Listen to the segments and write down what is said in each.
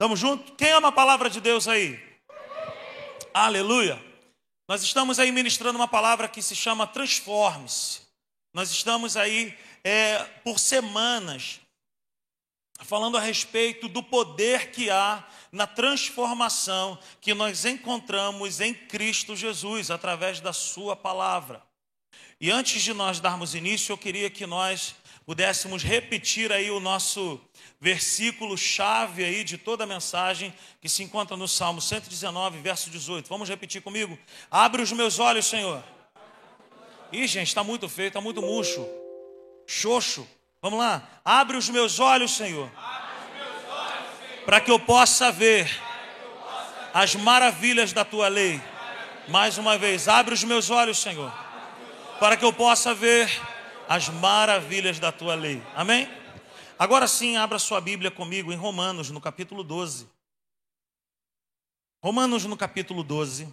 Tamo junto? Quem ama a palavra de Deus aí? Aleluia. Nós estamos aí ministrando uma palavra que se chama transforme-se. Nós estamos aí é, por semanas falando a respeito do poder que há na transformação que nós encontramos em Cristo Jesus através da Sua palavra. E antes de nós darmos início, eu queria que nós pudéssemos repetir aí o nosso versículo chave aí de toda a mensagem que se encontra no Salmo 119, verso 18. Vamos repetir comigo? Abre os meus olhos, Senhor. Ih, gente, está muito feio, está muito murcho. Xoxo. Vamos lá. Abre os meus olhos, Senhor. Para que eu possa ver as maravilhas da tua lei. Mais uma vez, abre os meus olhos, Senhor. Para que eu possa ver as maravilhas da tua lei. Amém? Agora sim, abra sua Bíblia comigo em Romanos, no capítulo 12. Romanos, no capítulo 12,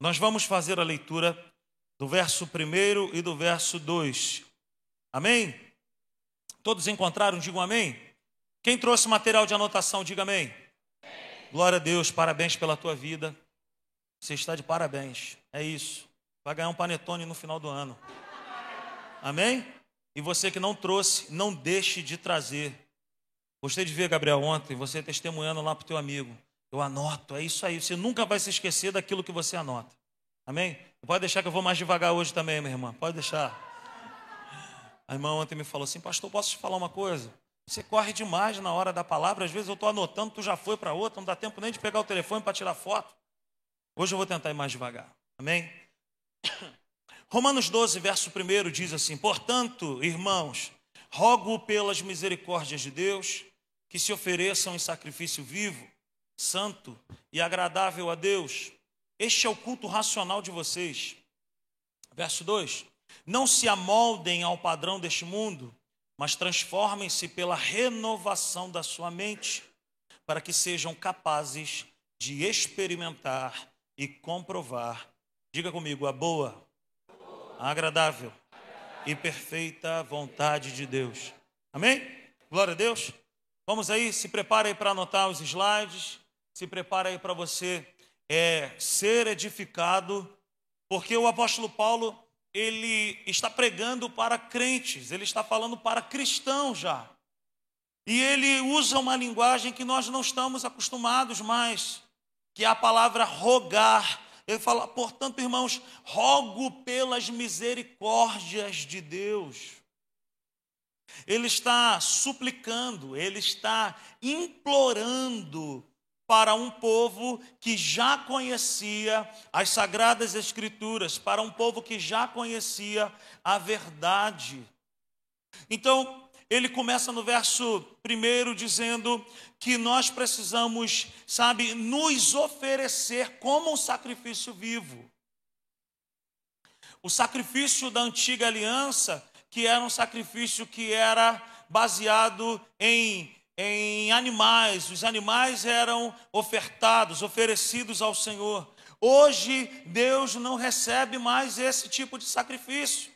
nós vamos fazer a leitura do verso 1 e do verso 2. Amém? Todos encontraram? Digam amém. Quem trouxe material de anotação, diga amém. amém. Glória a Deus, parabéns pela tua vida. Você está de parabéns. É isso. Vai ganhar um panetone no final do ano. Amém? E você que não trouxe, não deixe de trazer. Gostei de ver, Gabriel, ontem, você testemunhando lá para o teu amigo. Eu anoto, é isso aí. Você nunca vai se esquecer daquilo que você anota. Amém? Pode deixar que eu vou mais devagar hoje também, minha irmã. Pode deixar. A irmã ontem me falou assim, pastor, posso te falar uma coisa? Você corre demais na hora da palavra. Às vezes eu estou anotando, tu já foi para outra, não dá tempo nem de pegar o telefone para tirar foto. Hoje eu vou tentar ir mais devagar. Amém? Romanos 12, verso 1 diz assim: Portanto, irmãos, rogo pelas misericórdias de Deus que se ofereçam em sacrifício vivo, santo e agradável a Deus. Este é o culto racional de vocês. Verso 2: Não se amoldem ao padrão deste mundo, mas transformem-se pela renovação da sua mente, para que sejam capazes de experimentar e comprovar. Diga comigo, a boa, agradável e perfeita vontade de Deus. Amém? Glória a Deus. Vamos aí, se prepara aí para anotar os slides, se prepara aí para você é, ser edificado, porque o apóstolo Paulo, ele está pregando para crentes, ele está falando para cristãos já. E ele usa uma linguagem que nós não estamos acostumados mais, que é a palavra rogar. Ele fala, portanto, irmãos, rogo pelas misericórdias de Deus. Ele está suplicando, ele está implorando para um povo que já conhecia as sagradas escrituras, para um povo que já conhecia a verdade. Então, ele começa no verso primeiro dizendo que nós precisamos, sabe, nos oferecer como um sacrifício vivo. O sacrifício da antiga aliança, que era um sacrifício que era baseado em, em animais, os animais eram ofertados, oferecidos ao Senhor. Hoje, Deus não recebe mais esse tipo de sacrifício.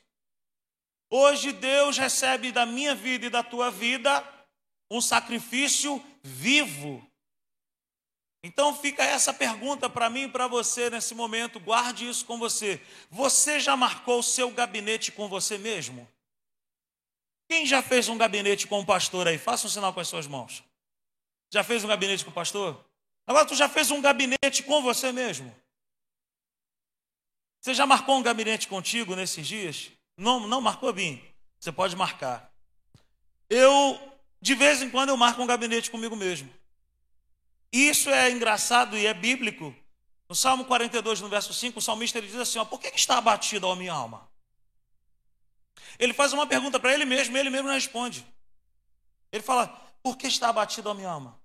Hoje, Deus recebe da minha vida e da tua vida um sacrifício vivo. Então fica essa pergunta para mim e para você nesse momento, guarde isso com você. Você já marcou o seu gabinete com você mesmo? Quem já fez um gabinete com o pastor aí? Faça um sinal com as suas mãos. Já fez um gabinete com o pastor? Agora tu já fez um gabinete com você mesmo? Você já marcou um gabinete contigo nesses dias? Não, não marcou, Bim? Você pode marcar. Eu de vez em quando eu marco um gabinete comigo mesmo. Isso é engraçado e é bíblico. No Salmo 42, no verso 5, o salmista ele diz assim: ó, Por que está abatido a minha alma? Ele faz uma pergunta para ele mesmo e ele mesmo responde. Ele fala: Por que está abatido a minha alma?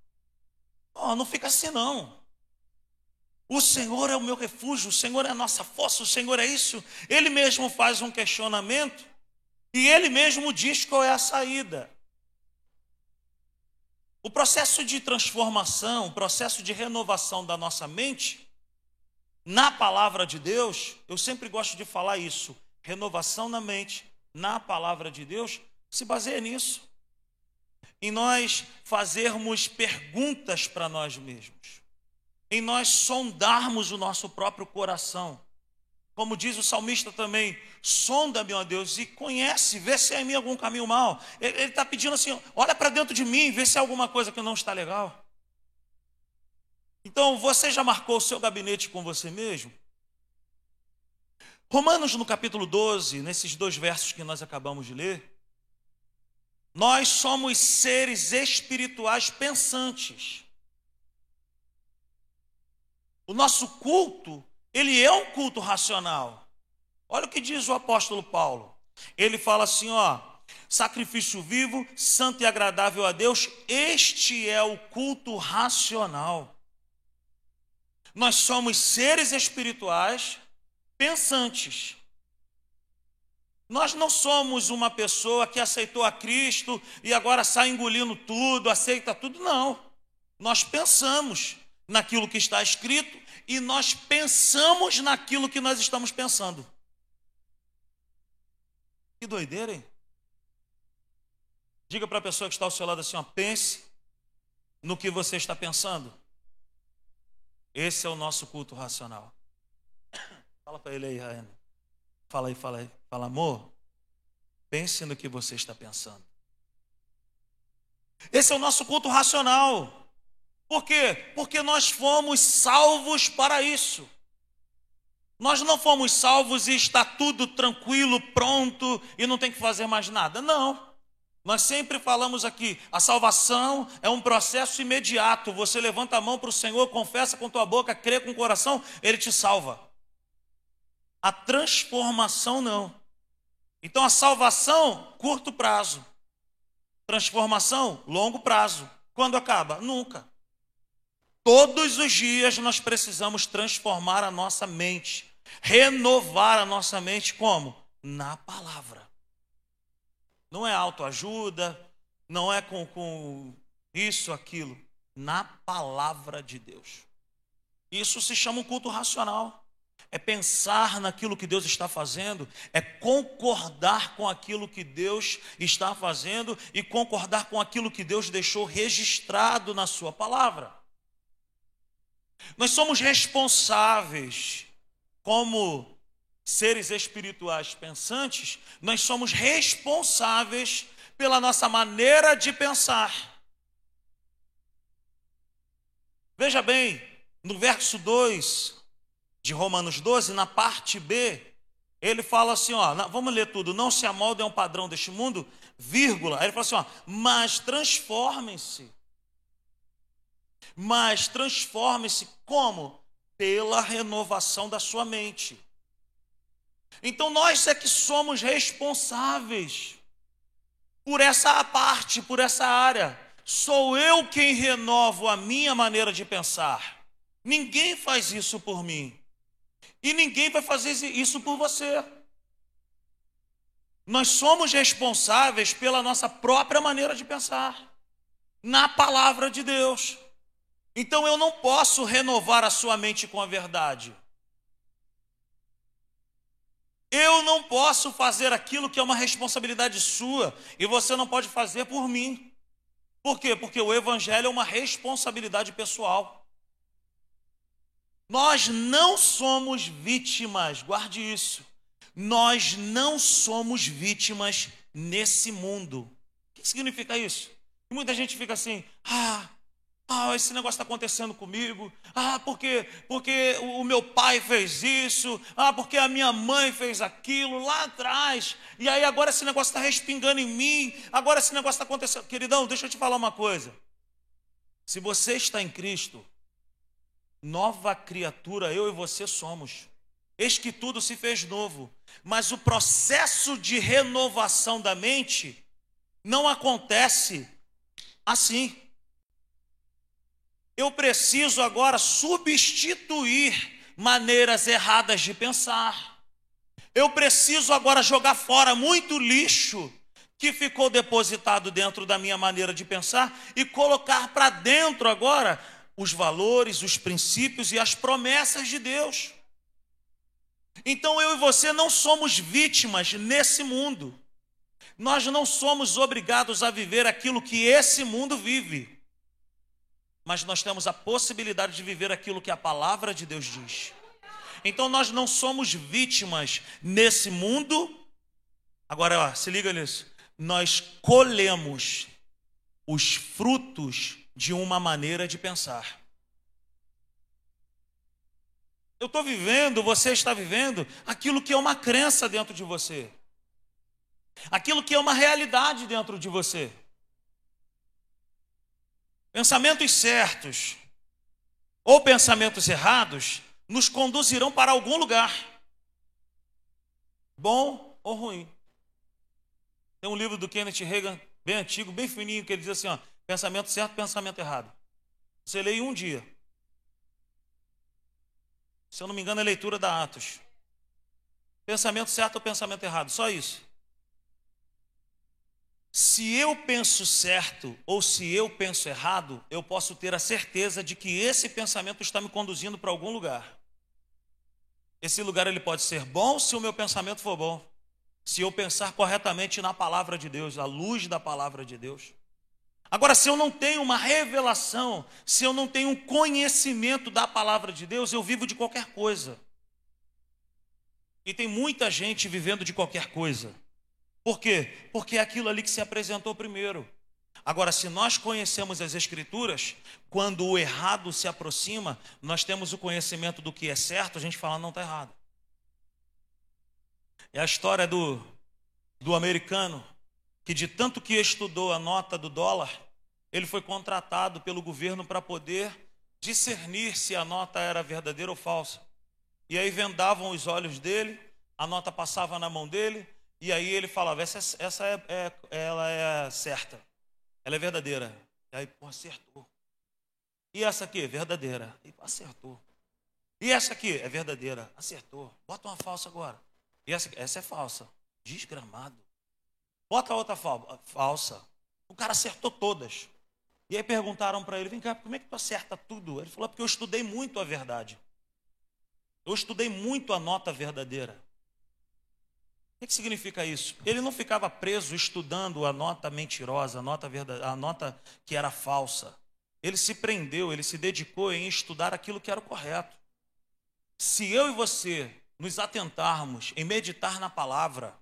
Oh, não fica assim não. O Senhor é o meu refúgio, o Senhor é a nossa força, o Senhor é isso. Ele mesmo faz um questionamento e ele mesmo diz qual é a saída. O processo de transformação, o processo de renovação da nossa mente, na palavra de Deus, eu sempre gosto de falar isso. Renovação na mente, na palavra de Deus, se baseia nisso. em nós fazermos perguntas para nós mesmos, em nós sondarmos o nosso próprio coração. Como diz o salmista também, sonda-me, ó Deus, e conhece, vê se há em mim algum caminho mal. Ele está pedindo assim: olha para dentro de mim, vê se há alguma coisa que não está legal. Então, você já marcou o seu gabinete com você mesmo? Romanos, no capítulo 12, nesses dois versos que nós acabamos de ler, nós somos seres espirituais pensantes. O nosso culto, ele é um culto racional. Olha o que diz o apóstolo Paulo. Ele fala assim, ó: sacrifício vivo, santo e agradável a Deus, este é o culto racional. Nós somos seres espirituais pensantes. Nós não somos uma pessoa que aceitou a Cristo e agora sai engolindo tudo, aceita tudo, não. Nós pensamos naquilo que está escrito e nós pensamos naquilo que nós estamos pensando. Que doideira, hein? Diga para a pessoa que está ao seu lado assim: ó, pense no que você está pensando. Esse é o nosso culto racional. Fala para ele aí, Raiane. Fala aí, fala aí. Fala, amor, pense no que você está pensando. Esse é o nosso culto racional. Por quê? Porque nós fomos salvos para isso. Nós não fomos salvos e está tudo tranquilo, pronto e não tem que fazer mais nada. Não. Nós sempre falamos aqui, a salvação é um processo imediato. Você levanta a mão para o Senhor, confessa com tua boca, crê com o coração, Ele te salva. A transformação não. Então a salvação, curto prazo. Transformação, longo prazo. Quando acaba? Nunca. Todos os dias nós precisamos transformar a nossa mente, renovar a nossa mente como? Na palavra. Não é autoajuda, não é com, com isso, aquilo. Na palavra de Deus. Isso se chama um culto racional é pensar naquilo que Deus está fazendo, é concordar com aquilo que Deus está fazendo e concordar com aquilo que Deus deixou registrado na Sua palavra. Nós somos responsáveis, como seres espirituais pensantes, nós somos responsáveis pela nossa maneira de pensar. Veja bem, no verso 2, de Romanos 12, na parte B, ele fala assim, ó, vamos ler tudo, não se amoldem a um padrão deste mundo, vírgula. Aí ele fala assim, ó, mas transformem-se. Mas transformem-se como? Pela renovação da sua mente. Então nós é que somos responsáveis por essa parte, por essa área. Sou eu quem renovo a minha maneira de pensar. Ninguém faz isso por mim. E ninguém vai fazer isso por você. Nós somos responsáveis pela nossa própria maneira de pensar, na palavra de Deus. Então eu não posso renovar a sua mente com a verdade. Eu não posso fazer aquilo que é uma responsabilidade sua e você não pode fazer por mim. Por quê? Porque o evangelho é uma responsabilidade pessoal. Nós não somos vítimas, guarde isso. Nós não somos vítimas nesse mundo. O que significa isso? muita gente fica assim: ah, ah, esse negócio está acontecendo comigo. Ah, porque, porque o meu pai fez isso. Ah, porque a minha mãe fez aquilo lá atrás. E aí agora esse negócio está respingando em mim. Agora esse negócio está acontecendo. Queridão, deixa eu te falar uma coisa. Se você está em Cristo, Nova criatura eu e você somos. Eis que tudo se fez novo. Mas o processo de renovação da mente não acontece assim. Eu preciso agora substituir maneiras erradas de pensar. Eu preciso agora jogar fora muito lixo que ficou depositado dentro da minha maneira de pensar e colocar para dentro agora os valores, os princípios e as promessas de Deus. Então eu e você não somos vítimas nesse mundo. Nós não somos obrigados a viver aquilo que esse mundo vive, mas nós temos a possibilidade de viver aquilo que a palavra de Deus diz. Então nós não somos vítimas nesse mundo. Agora, ó, se liga nisso. Nós colhemos os frutos de uma maneira de pensar. Eu estou vivendo, você está vivendo aquilo que é uma crença dentro de você, aquilo que é uma realidade dentro de você. Pensamentos certos ou pensamentos errados nos conduzirão para algum lugar, bom ou ruim. Tem um livro do Kenneth Reagan, bem antigo, bem fininho, que ele diz assim: ó, pensamento certo, pensamento errado. Você lê em um dia. Se eu não me engano, é leitura da Atos. Pensamento certo ou pensamento errado, só isso. Se eu penso certo ou se eu penso errado, eu posso ter a certeza de que esse pensamento está me conduzindo para algum lugar. Esse lugar ele pode ser bom se o meu pensamento for bom. Se eu pensar corretamente na palavra de Deus, à luz da palavra de Deus. Agora, se eu não tenho uma revelação, se eu não tenho um conhecimento da palavra de Deus, eu vivo de qualquer coisa. E tem muita gente vivendo de qualquer coisa. Por quê? Porque é aquilo ali que se apresentou primeiro. Agora, se nós conhecemos as Escrituras, quando o errado se aproxima, nós temos o conhecimento do que é certo, a gente fala, não está errado. É a história do, do americano que de tanto que estudou a nota do dólar, ele foi contratado pelo governo para poder discernir se a nota era verdadeira ou falsa. E aí vendavam os olhos dele, a nota passava na mão dele, e aí ele falava: essa, essa é, é, ela é certa, ela é verdadeira. E aí, pô, acertou. E essa aqui, verdadeira. E acertou. E essa aqui é verdadeira, acertou. Bota uma falsa agora. E essa, essa é falsa. Desgramado. Bota outra falsa. O cara acertou todas. E aí perguntaram para ele: vem cá, como é que tu acerta tudo? Ele falou: porque eu estudei muito a verdade. Eu estudei muito a nota verdadeira. O que, significa isso? Ele não ficava preso estudando a nota mentirosa, a nota, verdade, a nota que era falsa. Ele se prendeu, ele se dedicou em estudar aquilo que era o correto. Se eu e você nos atentarmos em meditar na palavra,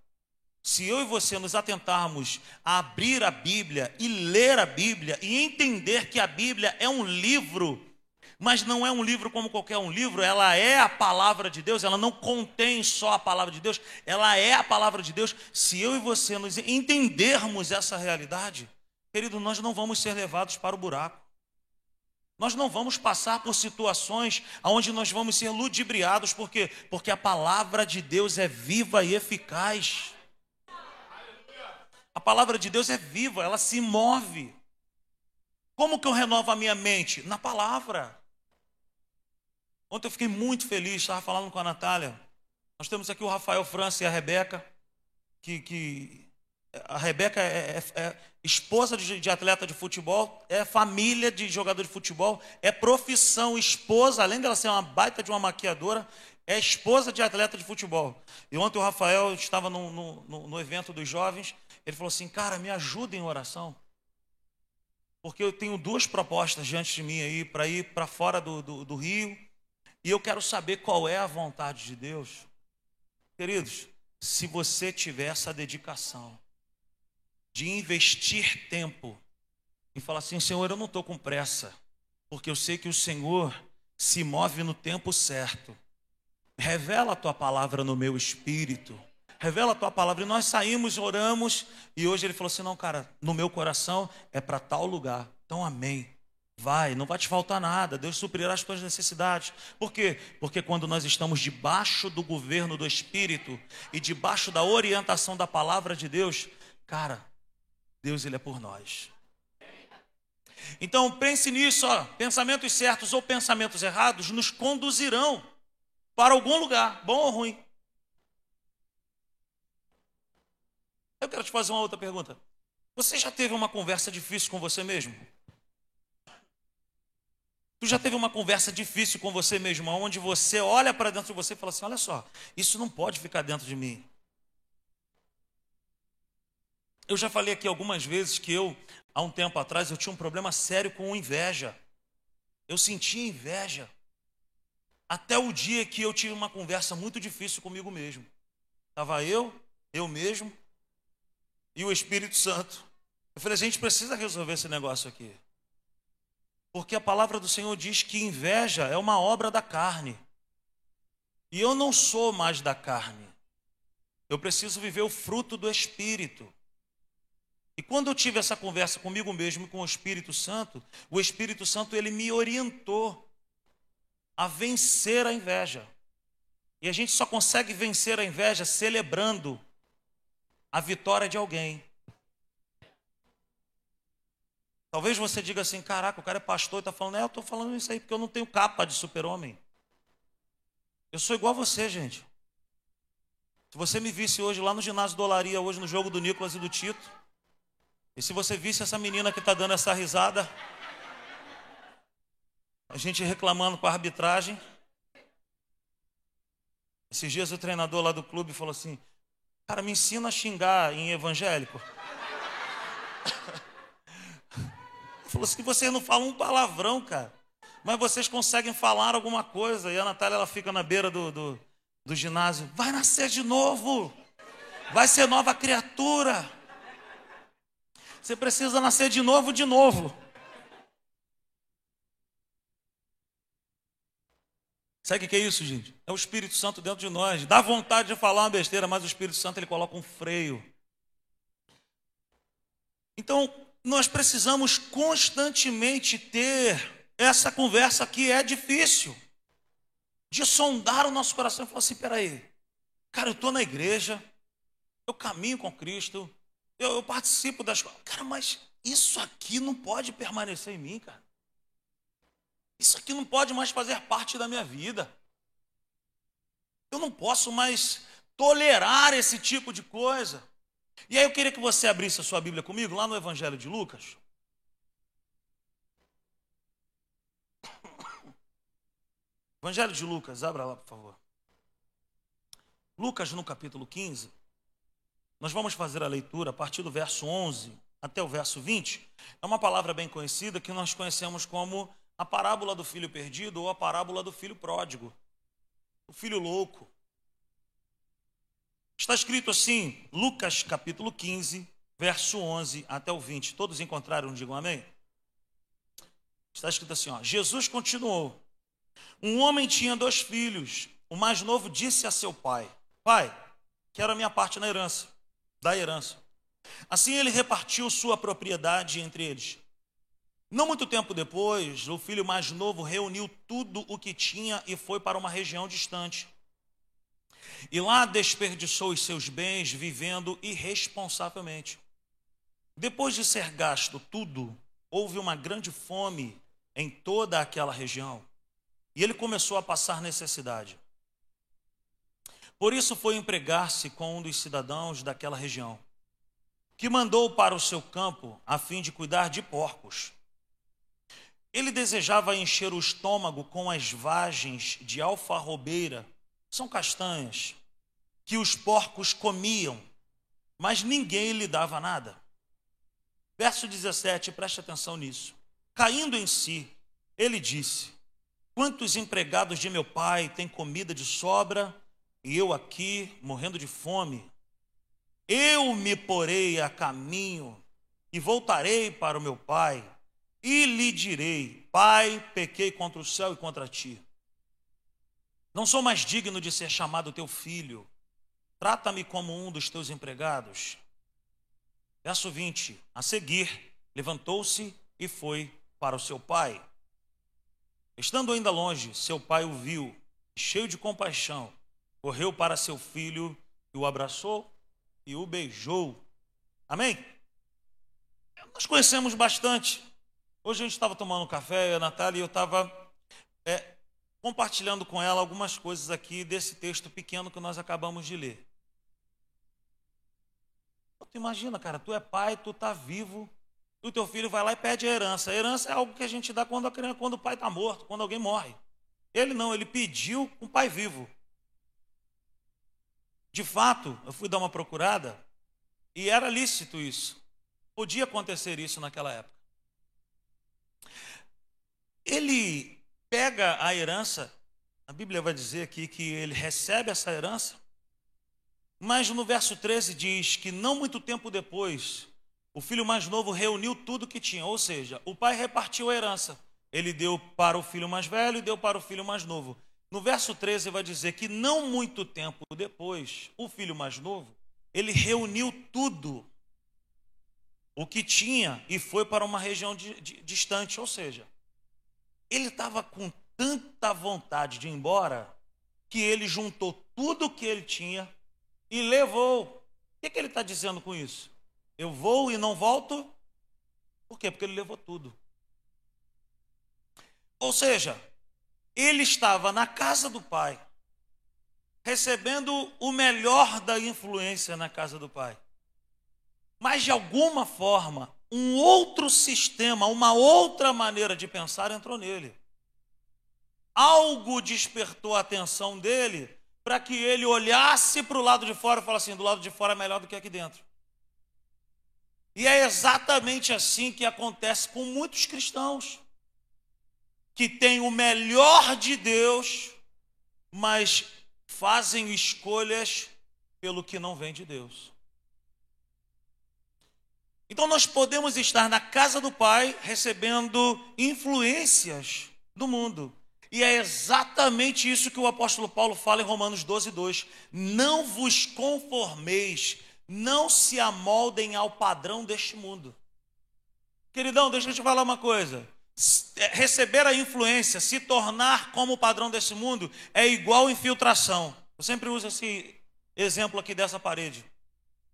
se eu e você nos atentarmos a abrir a Bíblia e ler a Bíblia e entender que a Bíblia é um livro, mas não é um livro como qualquer um livro, ela é a palavra de Deus, ela não contém só a palavra de Deus, ela é a palavra de Deus. Se eu e você nos entendermos essa realidade, querido, nós não vamos ser levados para o buraco. Nós não vamos passar por situações onde nós vamos ser ludibriados, por quê? Porque a palavra de Deus é viva e eficaz. A palavra de Deus é viva, ela se move. Como que eu renovo a minha mente? Na palavra. Ontem eu fiquei muito feliz, estava falando com a Natália. Nós temos aqui o Rafael França e a Rebeca, que, que a Rebeca é, é, é esposa de, de, atleta de futebol, é família de jogador de futebol, é profissão esposa, além dela ser uma baita de uma maquiadora, é esposa de atleta de futebol. E ontem o Rafael estava no, no, no evento dos jovens ele falou assim: Cara, me ajuda em oração. Porque eu tenho duas propostas diante de mim aí para ir para fora do, do, do Rio. E eu quero saber qual é a vontade de Deus. Queridos, se você tiver essa dedicação de investir tempo e falar assim: Senhor, eu não estou com pressa, porque eu sei que o Senhor se move no tempo certo. Revela a tua palavra no meu espírito revela a tua palavra. E nós saímos, oramos, e hoje ele falou assim: não, cara, no meu coração é para tal lugar. Então, amém. Vai, não vai te faltar nada, Deus suprirá as tuas necessidades. Por quê? Porque quando nós estamos debaixo do governo do Espírito e debaixo da orientação da palavra de Deus, cara, Deus ele é por nós. Então pense nisso, ó, pensamentos certos ou pensamentos errados nos conduzirão para algum lugar, bom ou ruim. Eu quero te fazer uma outra pergunta. Você já teve uma conversa difícil com você mesmo? Tu já teve uma conversa difícil com você mesmo, onde você olha para dentro de você e fala assim: olha só, isso não pode ficar dentro de mim. Eu já falei aqui algumas vezes que eu, há um tempo atrás, eu tinha um problema sério com inveja. Eu sentia inveja. Até o dia que eu tive uma conversa muito difícil comigo mesmo. Estava eu, eu mesmo e o Espírito Santo. Eu falei, a gente precisa resolver esse negócio aqui. Porque a palavra do Senhor diz que inveja é uma obra da carne. E eu não sou mais da carne. Eu preciso viver o fruto do Espírito. E quando eu tive essa conversa comigo mesmo e com o Espírito Santo, o Espírito Santo ele me orientou a vencer a inveja. E a gente só consegue vencer a inveja celebrando a vitória de alguém. Talvez você diga assim: caraca, o cara é pastor e está falando, é, eu estou falando isso aí porque eu não tenho capa de super-homem. Eu sou igual a você, gente. Se você me visse hoje lá no ginásio do Olaria, hoje no jogo do Nicolas e do Tito, e se você visse essa menina que está dando essa risada, a gente reclamando com a arbitragem. Esses dias o treinador lá do clube falou assim: Cara, me ensina a xingar em evangélico. falou assim: vocês não falam um palavrão, cara. Mas vocês conseguem falar alguma coisa. E a Natália ela fica na beira do, do, do ginásio: Vai nascer de novo. Vai ser nova criatura. Você precisa nascer de novo, de novo. Sabe o que é isso, gente? É o Espírito Santo dentro de nós. Dá vontade de falar uma besteira, mas o Espírito Santo ele coloca um freio. Então, nós precisamos constantemente ter essa conversa que é difícil. De sondar o nosso coração e falar assim: peraí, cara, eu estou na igreja, eu caminho com Cristo, eu, eu participo das coisas. Cara, mas isso aqui não pode permanecer em mim, cara. Isso aqui não pode mais fazer parte da minha vida. Eu não posso mais tolerar esse tipo de coisa. E aí eu queria que você abrisse a sua Bíblia comigo, lá no Evangelho de Lucas. Evangelho de Lucas, abra lá, por favor. Lucas, no capítulo 15. Nós vamos fazer a leitura a partir do verso 11 até o verso 20. É uma palavra bem conhecida que nós conhecemos como a parábola do filho perdido ou a parábola do filho pródigo, o filho louco. Está escrito assim, Lucas capítulo 15, verso 11 até o 20. Todos encontraram? Digam amém. Está escrito assim: ó, Jesus continuou. Um homem tinha dois filhos. O mais novo disse a seu pai: Pai, quero a minha parte na herança da herança. Assim ele repartiu sua propriedade entre eles. Não muito tempo depois, o filho mais novo reuniu tudo o que tinha e foi para uma região distante. E lá desperdiçou os seus bens vivendo irresponsavelmente. Depois de ser gasto tudo, houve uma grande fome em toda aquela região. E ele começou a passar necessidade. Por isso foi empregar-se com um dos cidadãos daquela região, que mandou para o seu campo a fim de cuidar de porcos. Ele desejava encher o estômago com as vagens de alfarrobeira, são castanhas, que os porcos comiam, mas ninguém lhe dava nada. Verso 17, preste atenção nisso. Caindo em si, ele disse: Quantos empregados de meu pai têm comida de sobra e eu aqui morrendo de fome. Eu me porei a caminho e voltarei para o meu pai e lhe direi: Pai, pequei contra o céu e contra ti. Não sou mais digno de ser chamado teu filho. Trata-me como um dos teus empregados. Verso 20: A seguir, levantou-se e foi para o seu pai. Estando ainda longe, seu pai o viu, cheio de compaixão correu para seu filho e o abraçou e o beijou. Amém? Nós conhecemos bastante. Hoje a gente estava tomando café, a Natália, e eu estava é, compartilhando com ela algumas coisas aqui desse texto pequeno que nós acabamos de ler. Tu imagina, cara, tu é pai, tu está vivo, e o teu filho vai lá e pede a herança. A herança é algo que a gente dá quando, a criança, quando o pai está morto, quando alguém morre. Ele não, ele pediu um pai vivo. De fato, eu fui dar uma procurada E era lícito isso. Podia acontecer isso naquela época. Ele pega a herança, a Bíblia vai dizer aqui que ele recebe essa herança, mas no verso 13 diz que não muito tempo depois, o filho mais novo reuniu tudo que tinha, ou seja, o pai repartiu a herança. Ele deu para o filho mais velho e deu para o filho mais novo. No verso 13 vai dizer que não muito tempo depois, o filho mais novo, ele reuniu tudo o que tinha e foi para uma região de, de, distante, ou seja, ele estava com tanta vontade de ir embora que ele juntou tudo o que ele tinha e levou. O que, que ele está dizendo com isso? Eu vou e não volto? Por quê? Porque ele levou tudo. Ou seja, ele estava na casa do pai, recebendo o melhor da influência na casa do pai. Mas de alguma forma, um outro sistema, uma outra maneira de pensar entrou nele. Algo despertou a atenção dele para que ele olhasse para o lado de fora e falasse assim: do lado de fora é melhor do que aqui dentro. E é exatamente assim que acontece com muitos cristãos, que têm o melhor de Deus, mas fazem escolhas pelo que não vem de Deus. Então nós podemos estar na casa do Pai recebendo influências do mundo. E é exatamente isso que o apóstolo Paulo fala em Romanos 12, 2. Não vos conformeis, não se amoldem ao padrão deste mundo. Queridão, deixa eu te falar uma coisa. É, receber a influência, se tornar como o padrão desse mundo, é igual infiltração. Eu sempre uso esse exemplo aqui dessa parede.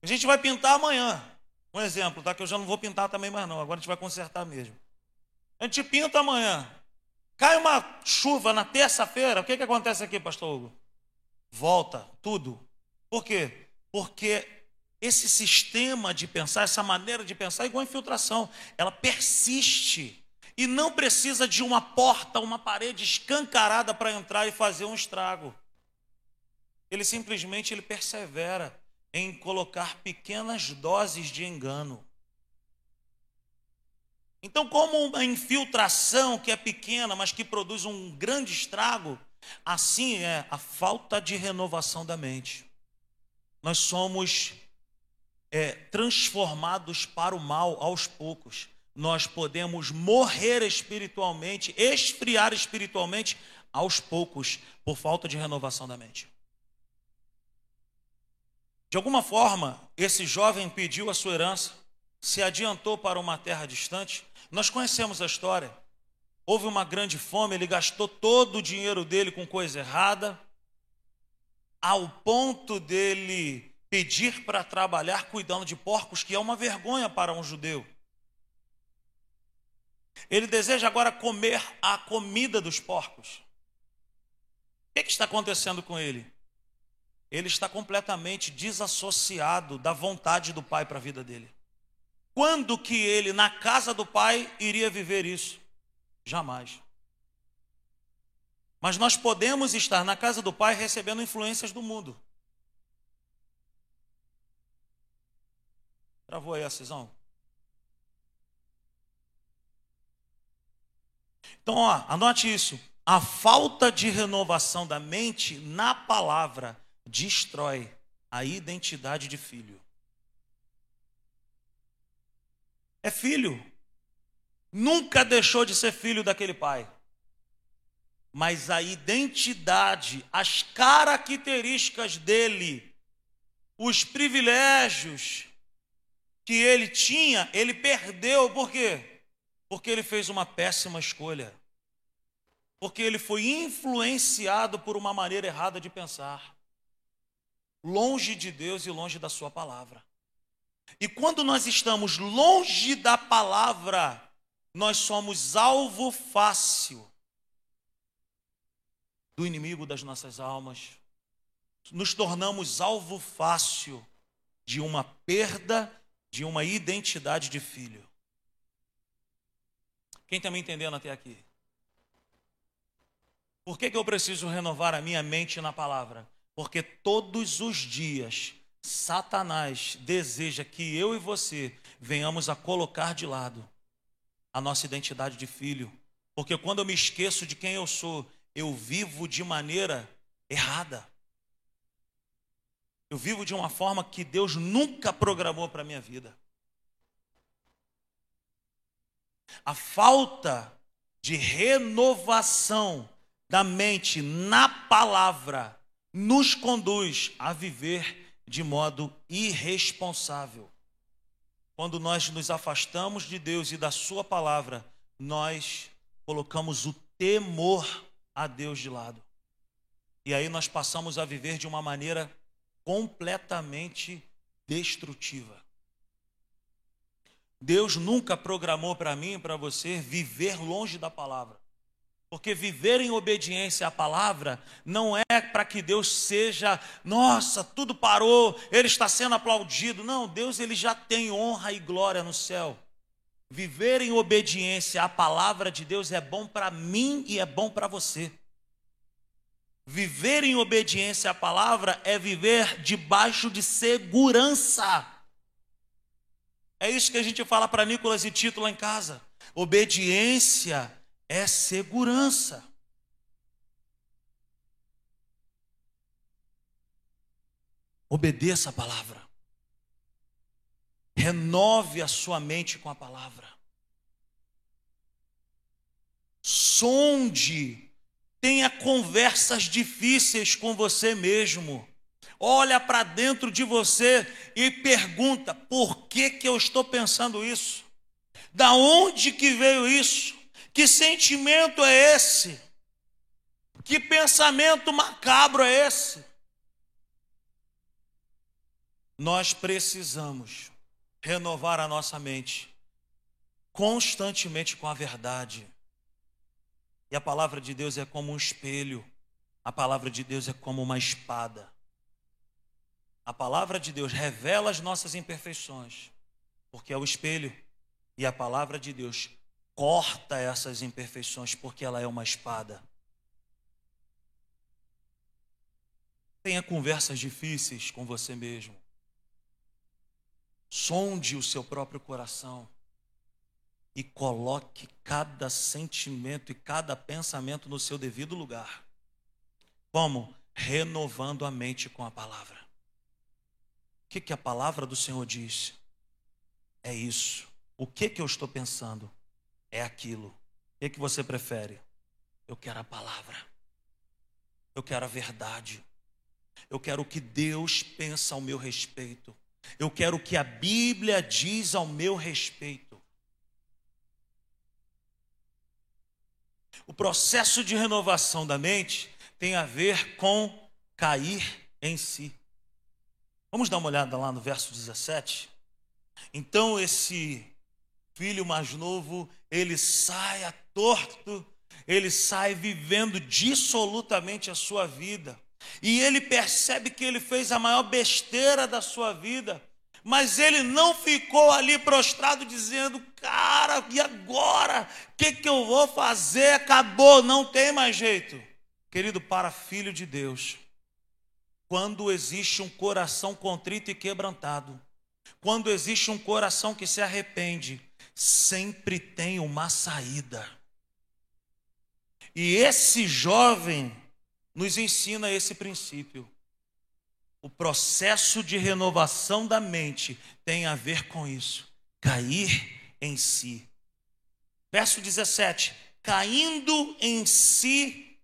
A gente vai pintar amanhã. Um exemplo, tá? Que eu já não vou pintar também mais não. Agora a gente vai consertar mesmo. A gente pinta amanhã. Cai uma chuva na terça-feira. O que, que acontece aqui, pastor Hugo? Volta tudo. Por quê? Porque esse sistema de pensar, essa maneira de pensar é igual a infiltração. Ela persiste. E não precisa de uma porta, uma parede escancarada para entrar e fazer um estrago. Ele simplesmente ele persevera em colocar pequenas doses de engano. Então, como uma infiltração que é pequena, mas que produz um grande estrago, assim é a falta de renovação da mente. Nós somos é, transformados para o mal aos poucos. Nós podemos morrer espiritualmente, esfriar espiritualmente aos poucos, por falta de renovação da mente. De alguma forma, esse jovem pediu a sua herança, se adiantou para uma terra distante. Nós conhecemos a história. Houve uma grande fome, ele gastou todo o dinheiro dele com coisa errada, ao ponto dele pedir para trabalhar cuidando de porcos, que é uma vergonha para um judeu. Ele deseja agora comer a comida dos porcos. O que, é que está acontecendo com ele? Ele está completamente desassociado da vontade do Pai para a vida dele. Quando que ele, na casa do Pai, iria viver isso? Jamais. Mas nós podemos estar na casa do Pai recebendo influências do mundo. Travou aí a cisão? Então, ó, anote isso. A falta de renovação da mente na palavra destrói a identidade de filho. É filho. Nunca deixou de ser filho daquele pai. Mas a identidade, as características dele, os privilégios que ele tinha, ele perdeu. Por quê? Porque ele fez uma péssima escolha. Porque ele foi influenciado por uma maneira errada de pensar longe de Deus e longe da Sua palavra. E quando nós estamos longe da palavra, nós somos alvo fácil do inimigo das nossas almas. Nos tornamos alvo fácil de uma perda de uma identidade de filho. Quem está me entendendo até aqui? Por que, que eu preciso renovar a minha mente na palavra? Porque todos os dias Satanás deseja que eu e você venhamos a colocar de lado a nossa identidade de filho. Porque quando eu me esqueço de quem eu sou, eu vivo de maneira errada. Eu vivo de uma forma que Deus nunca programou para a minha vida. A falta de renovação da mente na palavra nos conduz a viver de modo irresponsável. Quando nós nos afastamos de Deus e da Sua palavra, nós colocamos o temor a Deus de lado. E aí nós passamos a viver de uma maneira completamente destrutiva. Deus nunca programou para mim e para você viver longe da palavra. Porque viver em obediência à palavra não é para que Deus seja, nossa, tudo parou, ele está sendo aplaudido. Não, Deus ele já tem honra e glória no céu. Viver em obediência à palavra de Deus é bom para mim e é bom para você. Viver em obediência à palavra é viver debaixo de segurança. É isso que a gente fala para Nicolas e Tito lá em casa. Obediência é segurança. Obedeça a palavra. Renove a sua mente com a palavra. Sonde Tenha conversas difíceis com você mesmo. Olha para dentro de você e pergunta: por que, que eu estou pensando isso? Da onde que veio isso? Que sentimento é esse? Que pensamento macabro é esse? Nós precisamos renovar a nossa mente constantemente com a verdade. E a palavra de Deus é como um espelho, a palavra de Deus é como uma espada. A palavra de Deus revela as nossas imperfeições, porque é o espelho, e a palavra de Deus corta essas imperfeições, porque ela é uma espada. Tenha conversas difíceis com você mesmo. Sonde o seu próprio coração e coloque cada sentimento e cada pensamento no seu devido lugar. Como? Renovando a mente com a palavra. O que, que a palavra do Senhor diz? É isso. O que, que eu estou pensando? É aquilo. O que, que você prefere? Eu quero a palavra. Eu quero a verdade. Eu quero o que Deus pensa ao meu respeito. Eu quero o que a Bíblia diz ao meu respeito. O processo de renovação da mente tem a ver com cair em si. Vamos dar uma olhada lá no verso 17? Então esse filho mais novo, ele sai a torto, ele sai vivendo dissolutamente a sua vida. E ele percebe que ele fez a maior besteira da sua vida. Mas ele não ficou ali prostrado dizendo: Cara, e agora? O que, que eu vou fazer? Acabou, não tem mais jeito. Querido, para filho de Deus, quando existe um coração contrito e quebrantado, quando existe um coração que se arrepende, sempre tem uma saída. E esse jovem nos ensina esse princípio. O processo de renovação da mente tem a ver com isso. Cair em si. Verso 17: Caindo em si,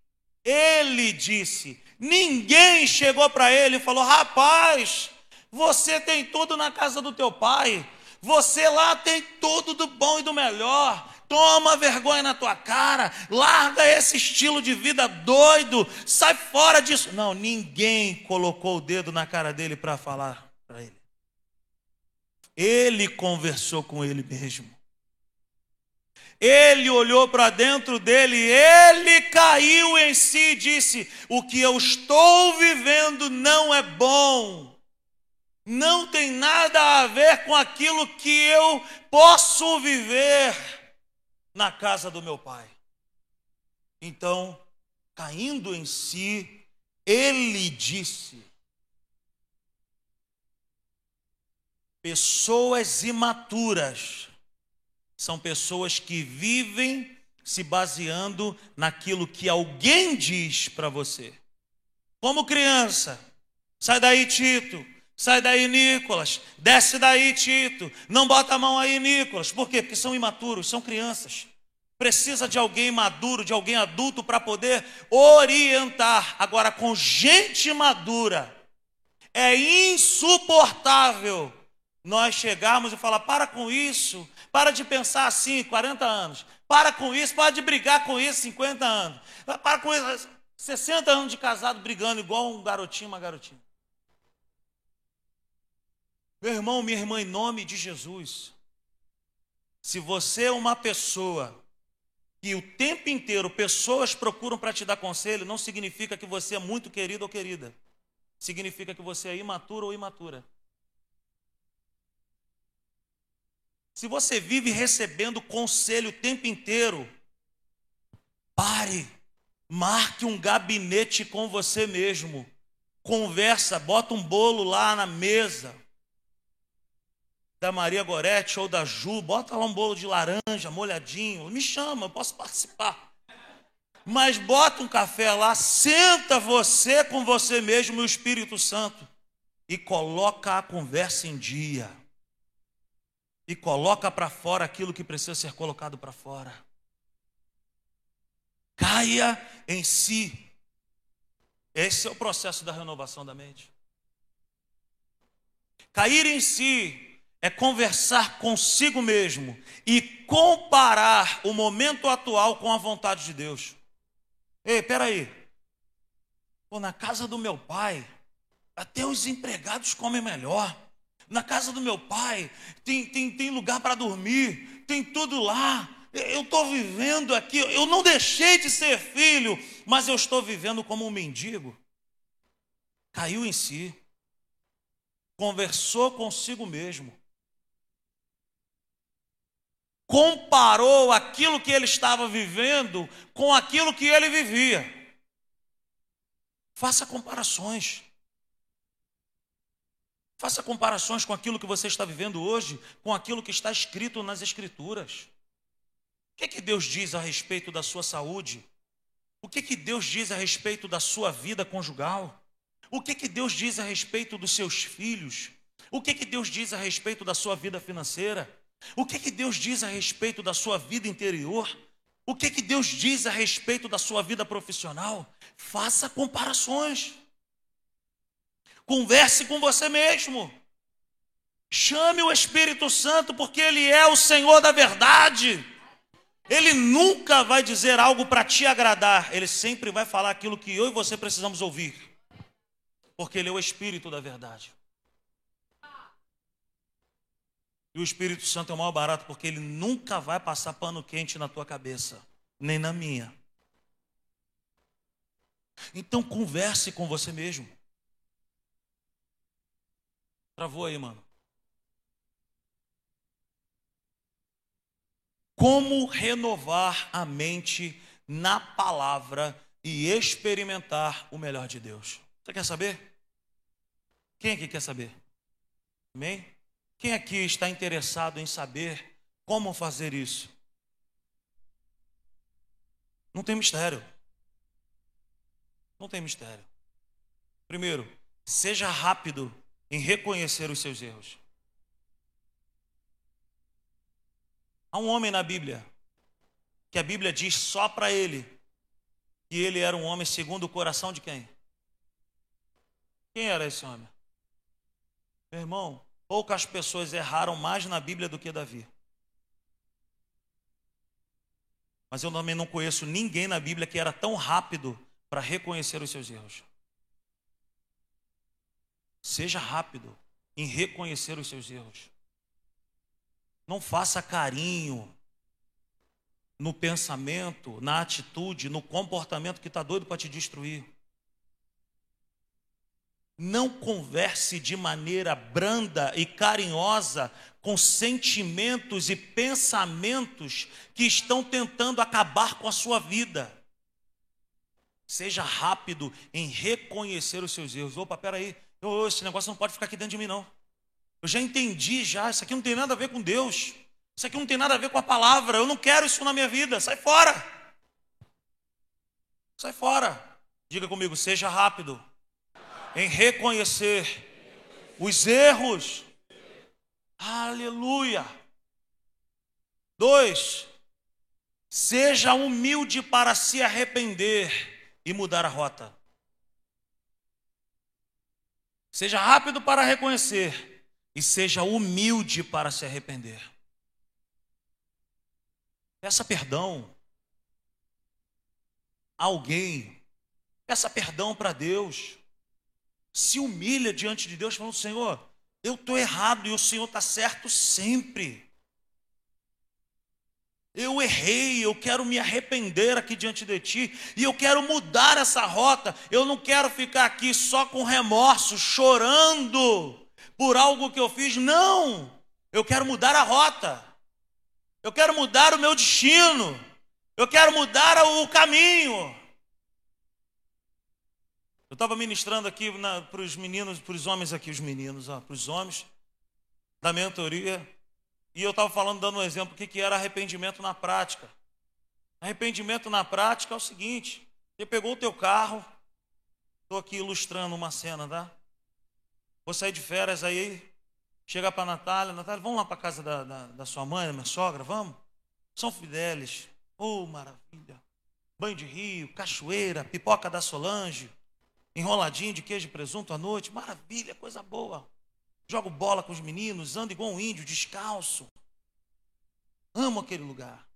ele disse. Ninguém chegou para ele e falou: Rapaz, você tem tudo na casa do teu pai. Você lá tem tudo do bom e do melhor. Toma vergonha na tua cara, larga esse estilo de vida doido, sai fora disso. Não, ninguém colocou o dedo na cara dele para falar para ele. Ele conversou com ele mesmo. Ele olhou para dentro dele, ele caiu em si e disse: O que eu estou vivendo não é bom, não tem nada a ver com aquilo que eu posso viver na casa do meu pai. Então, caindo em si, ele disse: Pessoas imaturas são pessoas que vivem se baseando naquilo que alguém diz para você. Como criança, sai daí, Tito. Sai daí, Nicolas. Desce daí, Tito. Não bota a mão aí, Nicolas. Por quê? Porque são imaturos, são crianças. Precisa de alguém maduro, de alguém adulto para poder orientar. Agora, com gente madura, é insuportável nós chegarmos e falar: para com isso, para de pensar assim, 40 anos. Para com isso, para de brigar com isso, 50 anos. Para com isso, 60 anos de casado brigando igual um garotinho, uma garotinha. Meu irmão, minha irmã, em nome de Jesus, se você é uma pessoa que o tempo inteiro pessoas procuram para te dar conselho, não significa que você é muito querido ou querida. Significa que você é imaturo ou imatura. Se você vive recebendo conselho o tempo inteiro, pare, marque um gabinete com você mesmo. Conversa, bota um bolo lá na mesa da Maria Gorete ou da Ju, bota lá um bolo de laranja molhadinho, me chama, eu posso participar. Mas bota um café lá, senta você com você mesmo e o Espírito Santo e coloca a conversa em dia e coloca para fora aquilo que precisa ser colocado para fora. Caia em si. Esse é o processo da renovação da mente. Cair em si é conversar consigo mesmo e comparar o momento atual com a vontade de Deus. Ei, peraí. Pô, na casa do meu pai, até os empregados comem melhor. Na casa do meu pai tem, tem, tem lugar para dormir, tem tudo lá. Eu estou vivendo aqui, eu não deixei de ser filho, mas eu estou vivendo como um mendigo. Caiu em si, conversou consigo mesmo, comparou aquilo que ele estava vivendo com aquilo que ele vivia. Faça comparações. Faça comparações com aquilo que você está vivendo hoje, com aquilo que está escrito nas Escrituras. O que, que Deus diz a respeito da sua saúde? O que, que Deus diz a respeito da sua vida conjugal? O que, que Deus diz a respeito dos seus filhos? O que, que Deus diz a respeito da sua vida financeira? O que, que Deus diz a respeito da sua vida interior? O que, que Deus diz a respeito da sua vida profissional? Faça comparações. Converse com você mesmo. Chame o Espírito Santo, porque Ele é o Senhor da verdade. Ele nunca vai dizer algo para te agradar, ele sempre vai falar aquilo que eu e você precisamos ouvir, porque Ele é o Espírito da verdade. E o Espírito Santo é o maior barato, porque ele nunca vai passar pano quente na tua cabeça, nem na minha. Então converse com você mesmo. Travou aí, mano. Como renovar a mente na palavra e experimentar o melhor de Deus? Você quer saber? Quem aqui quer saber? Amém? Quem aqui está interessado em saber como fazer isso? Não tem mistério. Não tem mistério. Primeiro, seja rápido em reconhecer os seus erros. Há um homem na Bíblia que a Bíblia diz só para ele que ele era um homem segundo o coração de quem? Quem era esse homem? Meu irmão, poucas pessoas erraram mais na Bíblia do que Davi. Mas eu também não conheço ninguém na Bíblia que era tão rápido para reconhecer os seus erros. Seja rápido em reconhecer os seus erros. Não faça carinho no pensamento, na atitude, no comportamento que está doido para te destruir. Não converse de maneira branda e carinhosa com sentimentos e pensamentos que estão tentando acabar com a sua vida. Seja rápido em reconhecer os seus erros. Opa, peraí, oh, esse negócio não pode ficar aqui dentro de mim, não. Eu já entendi já, isso aqui não tem nada a ver com Deus. Isso aqui não tem nada a ver com a palavra. Eu não quero isso na minha vida. Sai fora. Sai fora. Diga comigo, seja rápido em reconhecer os erros. Aleluia. Dois, seja humilde para se arrepender e mudar a rota. Seja rápido para reconhecer e seja humilde para se arrepender. Peça perdão a alguém, peça perdão para Deus, se humilha diante de Deus, falando: Senhor, eu estou errado e o Senhor está certo sempre. Eu errei, eu quero me arrepender aqui diante de ti e eu quero mudar essa rota. Eu não quero ficar aqui só com remorso, chorando por algo que eu fiz. Não! Eu quero mudar a rota. Eu quero mudar o meu destino. Eu quero mudar o caminho. Estava ministrando aqui para os meninos, para os homens aqui, os meninos, para os homens da mentoria. E eu estava falando, dando um exemplo, o que, que era arrependimento na prática. Arrependimento na prática é o seguinte: você pegou o teu carro, estou aqui ilustrando uma cena, tá? Vou sair de férias aí, chega para Natália, Natália, vamos lá para casa da, da, da, sua mãe, da minha sogra, vamos? São Fidélis, oh maravilha! Banho de rio, cachoeira, pipoca da Solange, enroladinho de queijo e presunto à noite, maravilha, coisa boa. Jogo bola com os meninos, ando igual um índio, descalço. Amo aquele lugar.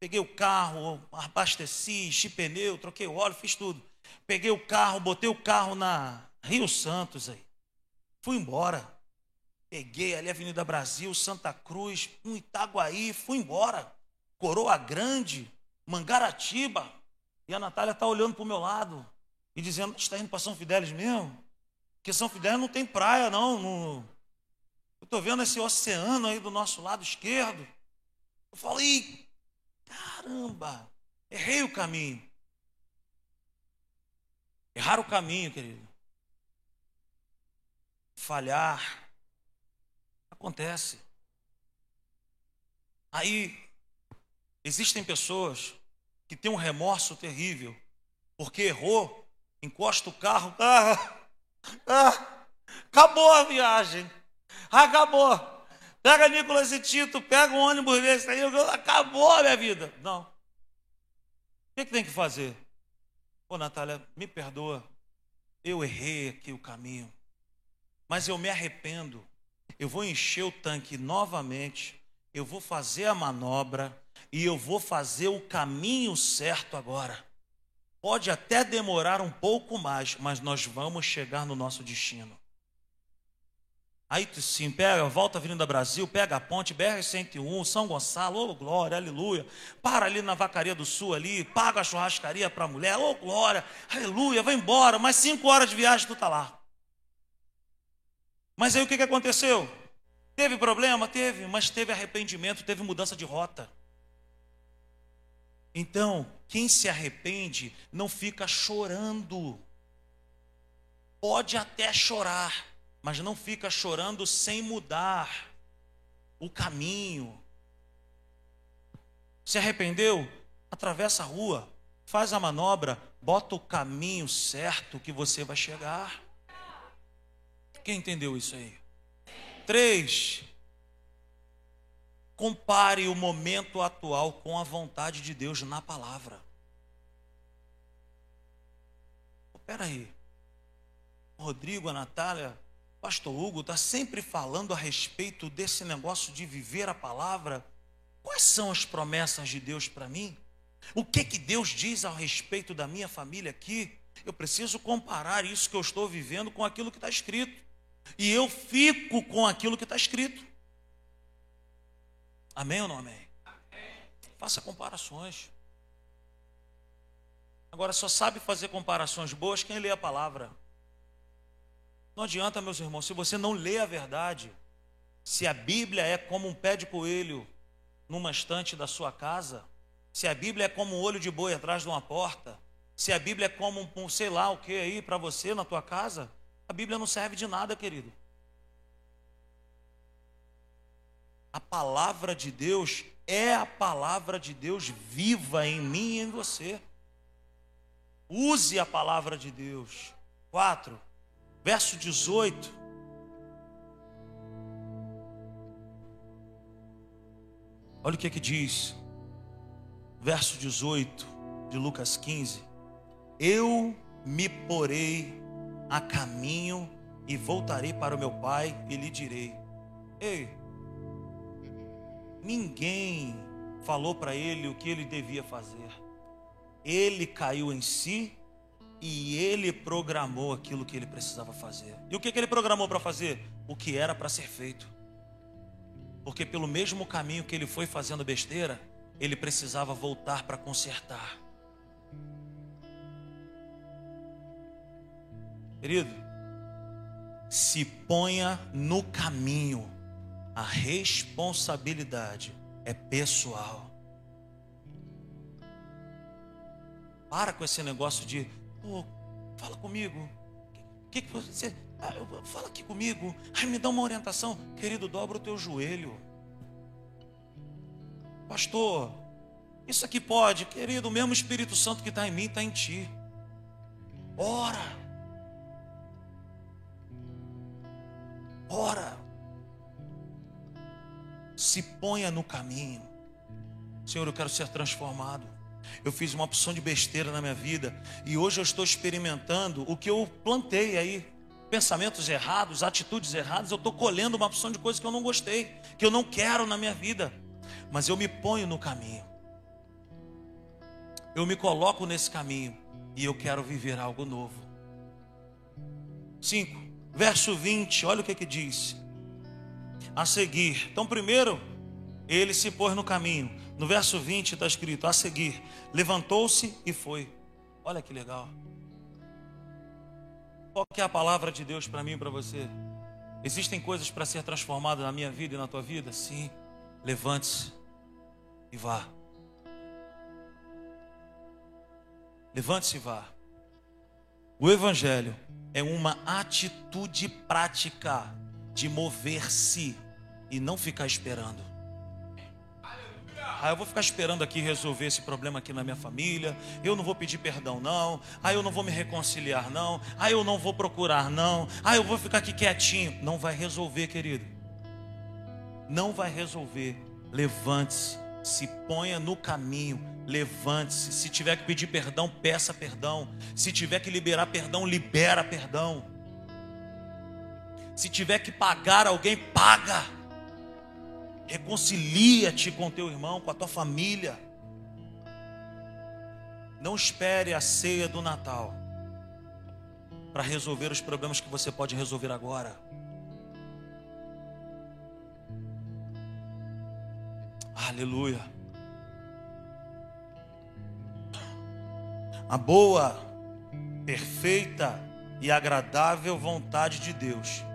Peguei o carro, abasteci, enchi pneu, troquei o óleo, fiz tudo. Peguei o carro, botei o carro na Rio Santos aí. Fui embora. Peguei ali a Avenida Brasil, Santa Cruz, um Itaguaí, fui embora. Coroa Grande, Mangaratiba. E a Natália está olhando para o meu lado e dizendo: está indo para São Fidélis mesmo? Porque São Fidélis não tem praia, não. não. Eu estou vendo esse oceano aí do nosso lado esquerdo. Eu falei, caramba, errei o caminho. Errar o caminho, querido. Falhar. Acontece. Aí, existem pessoas que têm um remorso terrível, porque errou, encosta o carro, ah, ah, acabou a viagem. Acabou. Pega Nicolas e Tito, pega um ônibus desse aí, acabou a minha vida. Não. O que, que tem que fazer? Ô, Natália, me perdoa. Eu errei aqui o caminho. Mas eu me arrependo. Eu vou encher o tanque novamente. Eu vou fazer a manobra. E eu vou fazer o caminho certo agora. Pode até demorar um pouco mais, mas nós vamos chegar no nosso destino. Aí tu sim, pega, volta a Avenida Brasil, pega a ponte BR-101, São Gonçalo, ô oh, glória, aleluia. Para ali na Vacaria do Sul ali, paga a churrascaria para a mulher, ô oh, glória, aleluia, vai embora, mais cinco horas de viagem tu tá lá. Mas aí o que, que aconteceu? Teve problema? Teve, mas teve arrependimento, teve mudança de rota. Então, quem se arrepende não fica chorando. Pode até chorar, mas não fica chorando sem mudar o caminho. Se arrependeu? Atravessa a rua, faz a manobra, bota o caminho certo que você vai chegar. Quem entendeu isso aí? Três, Compare o momento atual com a vontade de Deus na palavra. Espera aí. Rodrigo, a Natália, Pastor Hugo está sempre falando a respeito desse negócio de viver a palavra. Quais são as promessas de Deus para mim? O que que Deus diz a respeito da minha família aqui? Eu preciso comparar isso que eu estou vivendo com aquilo que está escrito. E eu fico com aquilo que está escrito. Amém ou não amém? Faça comparações. Agora, só sabe fazer comparações boas quem lê a palavra. Não adianta, meus irmãos, se você não lê a verdade, se a Bíblia é como um pé de coelho numa estante da sua casa, se a Bíblia é como um olho de boi atrás de uma porta, se a Bíblia é como um, sei lá o que aí para você na tua casa, a Bíblia não serve de nada, querido. Palavra de Deus é a palavra de Deus viva em mim e em você. Use a palavra de Deus. 4, verso 18. Olha o que é que diz. Verso 18 de Lucas 15. Eu me porei a caminho e voltarei para o meu pai e lhe direi: Ei, ninguém falou para ele o que ele devia fazer. Ele caiu em si e ele programou aquilo que ele precisava fazer. E o que, que ele programou para fazer? O que era para ser feito. Porque pelo mesmo caminho que ele foi fazendo besteira, ele precisava voltar para consertar. Querido, se ponha no caminho. A responsabilidade é pessoal. Para com esse negócio de, fala comigo. Que, que você. Ah, fala aqui comigo. Ai, me dá uma orientação. Querido, dobra o teu joelho. Pastor, isso aqui pode. Querido, o mesmo Espírito Santo que está em mim está em ti. Ora. Ora. Se ponha no caminho. Senhor, eu quero ser transformado. Eu fiz uma opção de besteira na minha vida e hoje eu estou experimentando o que eu plantei aí. Pensamentos errados, atitudes erradas, eu estou colhendo uma opção de coisas que eu não gostei, que eu não quero na minha vida. Mas eu me ponho no caminho. Eu me coloco nesse caminho e eu quero viver algo novo. 5 verso 20, olha o que que diz. A seguir. Então, primeiro, ele se pôs no caminho. No verso 20 está escrito: a seguir, levantou-se e foi. Olha que legal. Qual que é a palavra de Deus para mim e para você? Existem coisas para ser transformadas na minha vida e na tua vida? Sim. Levante-se e vá. Levante-se e vá. O Evangelho é uma atitude prática de mover-se e não ficar esperando. Ah, eu vou ficar esperando aqui resolver esse problema aqui na minha família. Eu não vou pedir perdão, não. Ah, eu não vou me reconciliar, não. Ah, eu não vou procurar, não. Ah, eu vou ficar aqui quietinho. Não vai resolver, querido. Não vai resolver. Levante-se, se ponha no caminho levante-se. Se tiver que pedir perdão, peça perdão. Se tiver que liberar perdão, libera perdão. Se tiver que pagar alguém, paga. Reconcilia-te com teu irmão, com a tua família. Não espere a ceia do Natal para resolver os problemas que você pode resolver agora. Aleluia. a boa, perfeita e agradável vontade de Deus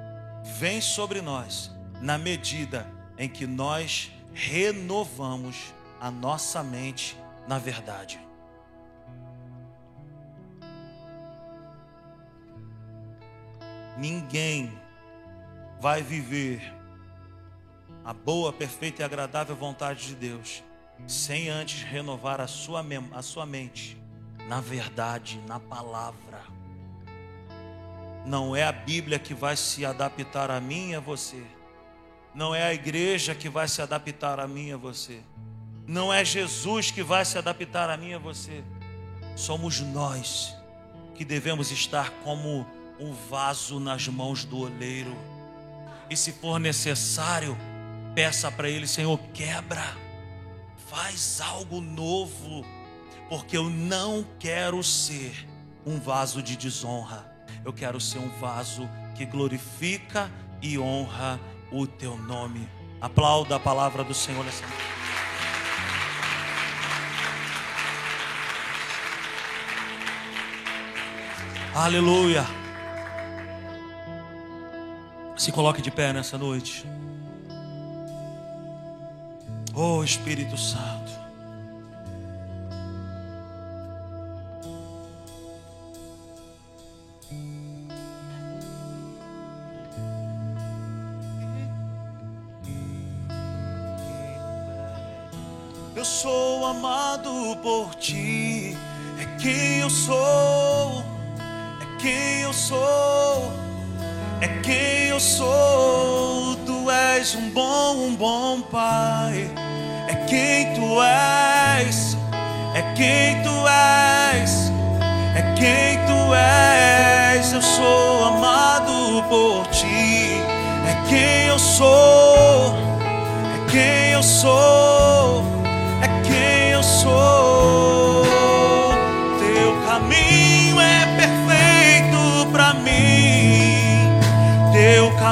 vem sobre nós na medida em que nós renovamos a nossa mente na verdade. Ninguém vai viver a boa, perfeita e agradável vontade de Deus sem antes renovar a sua, a sua mente na verdade, na palavra. Não é a Bíblia que vai se adaptar a mim e a você. Não é a igreja que vai se adaptar a mim e a você. Não é Jesus que vai se adaptar a mim e a você. Somos nós que devemos estar como um vaso nas mãos do oleiro. E se for necessário, peça para ele, Senhor, quebra, faz algo novo porque eu não quero ser um vaso de desonra, eu quero ser um vaso que glorifica e honra o teu nome. Aplauda a palavra do Senhor nessa noite. Aleluia. Se coloque de pé nessa noite. Oh Espírito Santo. Eu sou amado por ti. É quem eu sou. É quem eu sou. É quem eu sou. Tu és um bom, um bom pai. É quem tu és. É quem tu és. É quem tu és. Eu sou amado por ti. É quem eu sou. É quem eu sou.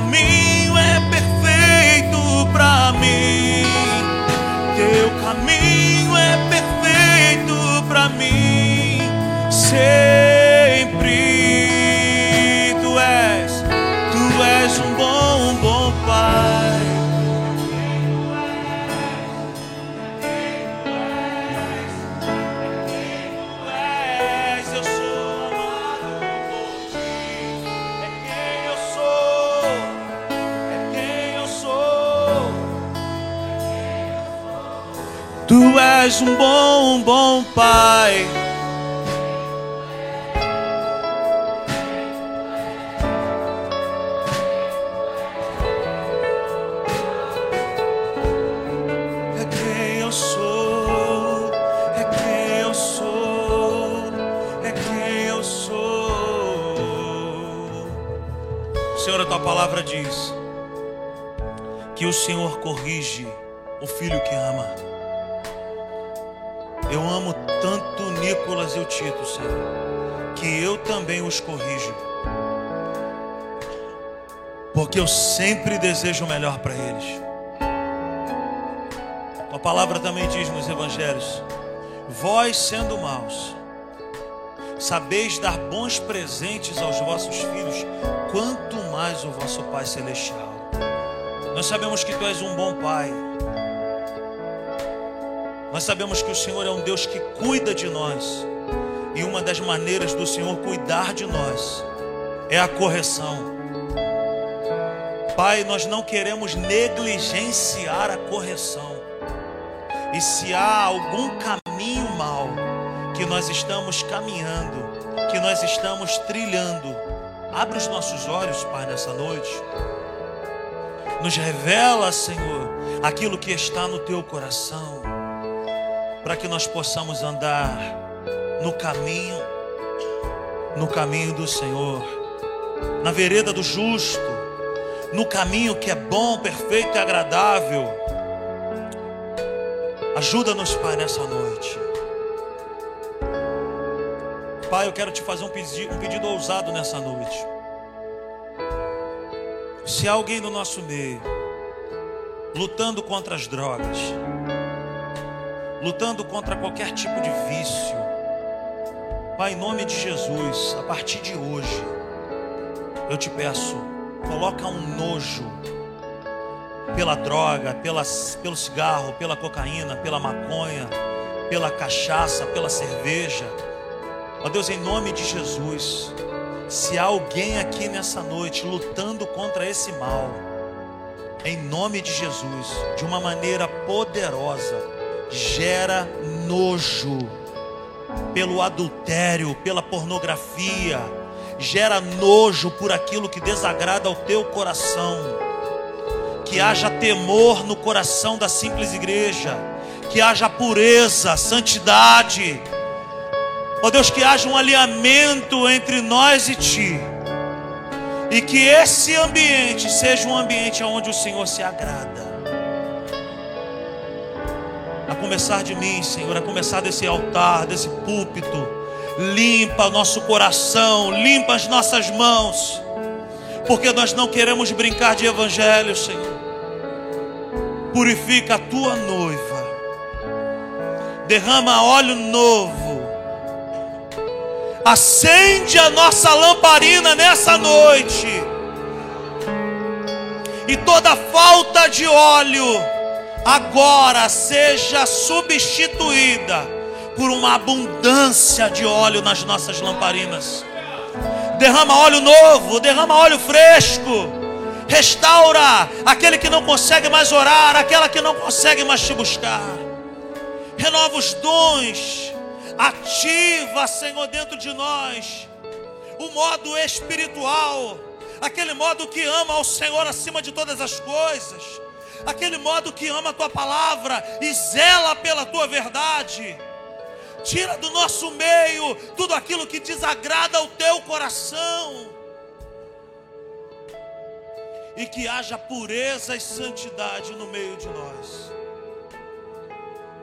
Caminho é perfeito para mim. Teu caminho é perfeito para mim. És um bom, um bom pai. Palavra diz que o Senhor corrige o filho que ama. Eu amo tanto Nicolas e o Tito, Senhor, que eu também os corrijo. Porque eu sempre desejo o melhor para eles. A palavra também diz nos evangelhos: Vós sendo maus, sabeis dar bons presentes aos vossos filhos, quanto mais o vosso Pai celestial. Nós sabemos que tu és um bom pai. Nós sabemos que o Senhor é um Deus que cuida de nós. E uma das maneiras do Senhor cuidar de nós é a correção. Pai, nós não queremos negligenciar a correção. E se há algum caminho mal que nós estamos caminhando, que nós estamos trilhando, abre os nossos olhos, Pai, nessa noite. Nos revela, Senhor, aquilo que está no teu coração, para que nós possamos andar no caminho, no caminho do Senhor, na vereda do justo, no caminho que é bom, perfeito e agradável. Ajuda-nos, Pai, nessa noite. Pai, eu quero te fazer um pedido, um pedido ousado nessa noite. Se há alguém no nosso meio lutando contra as drogas, lutando contra qualquer tipo de vício, Pai, em nome de Jesus, a partir de hoje, eu te peço, coloca um nojo pela droga, pela, pelo cigarro, pela cocaína, pela maconha, pela cachaça, pela cerveja. Ó Deus, em nome de Jesus, se há alguém aqui nessa noite lutando contra esse mal, em nome de Jesus, de uma maneira poderosa, gera nojo pelo adultério, pela pornografia, gera nojo por aquilo que desagrada ao teu coração. Que haja temor no coração da simples igreja, que haja pureza, santidade. Ó Deus, que haja um alinhamento entre nós e ti. E que esse ambiente seja um ambiente onde o Senhor se agrada. Começar de mim, Senhor, a começar desse altar, desse púlpito. Limpa nosso coração, limpa as nossas mãos. Porque nós não queremos brincar de evangelho, Senhor. Purifica a tua noiva. Derrama óleo novo. Acende a nossa lamparina nessa noite. E toda falta de óleo agora seja substituída por uma abundância de óleo nas nossas lamparinas. Derrama óleo novo, derrama óleo fresco. Restaura aquele que não consegue mais orar, aquela que não consegue mais te buscar. renova os dons, ativa, Senhor, dentro de nós o modo espiritual, aquele modo que ama ao Senhor acima de todas as coisas, aquele modo que ama a tua palavra e zela pela tua verdade. Tira do nosso meio tudo aquilo que desagrada ao teu coração. E que haja pureza e santidade no meio de nós.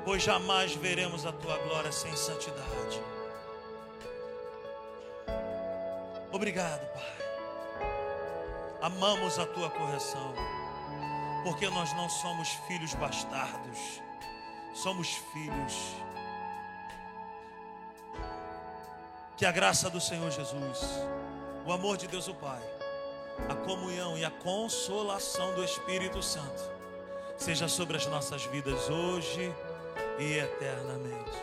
Pois jamais veremos a tua glória sem santidade. Obrigado, Pai. Amamos a tua correção, porque nós não somos filhos bastardos, somos filhos. Que a graça do Senhor Jesus, o amor de Deus o Pai, a comunhão e a consolação do Espírito Santo seja sobre as nossas vidas hoje e eternamente.